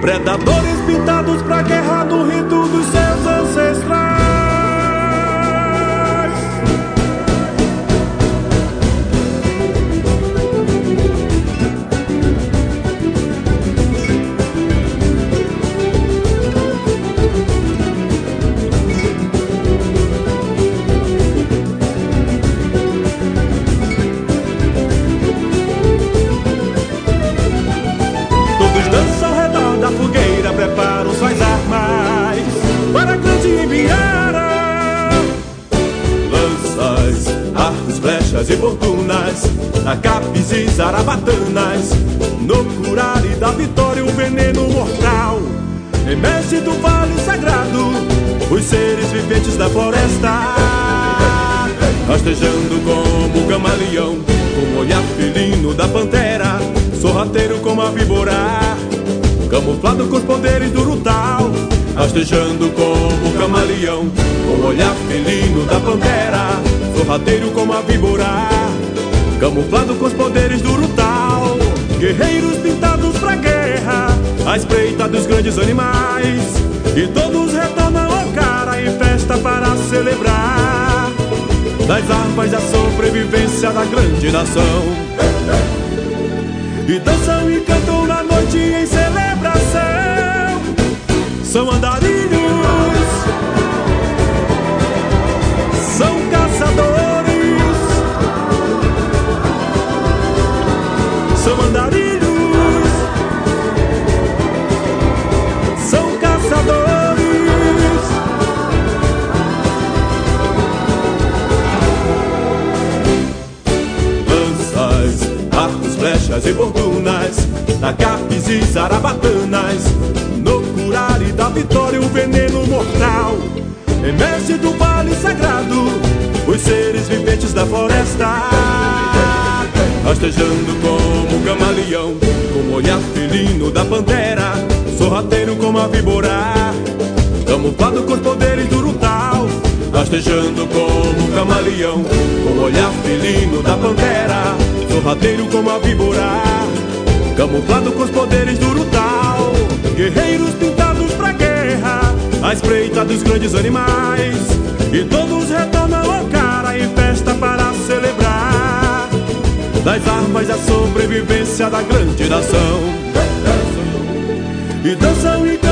Predadores pintados pra guerra no rito dos seus ancestrais. Flechas e fortunas, acapes e zarabatanas, no curar e da vitória o veneno mortal. Emerge do vale sagrado, os seres viventes da floresta, rastejando como camaleão, com o olhar felino da pantera, sorrateiro como a víbora, camuflado com os poderes do Rutal, rastejando como camaleão, com o olhar felino da pantera, sorrateiro como a víbora, camuflado com os poderes do Rutal, guerreiros pintados pra guerra, à espreita dos grandes animais, e todos retornam ao cara em festa para celebrar das armas da sobrevivência da grande nação. E dançam e cantam na noite em celebração. São andarilhos, são andarilhos, são caçadores. lanças, arcos, flechas e fortunas, acapes e zarabatanas, no curar e da vitória o veneno mortal. Emerge do vale sagrado, os seres viventes da floresta, rastejando como um camaleão, com o olhar felino da pantera, sorrateiro como a víbora, camuflado com os poderes do Rutal, rastejando como um camaleão, com o olhar felino da pantera, sorrateiro como a víbora, camuflado com os poderes do Rutal, guerreiros pintados pra guerra, à espreita dos grandes animais, e todos da sobrevivência da grande nação. E dançam e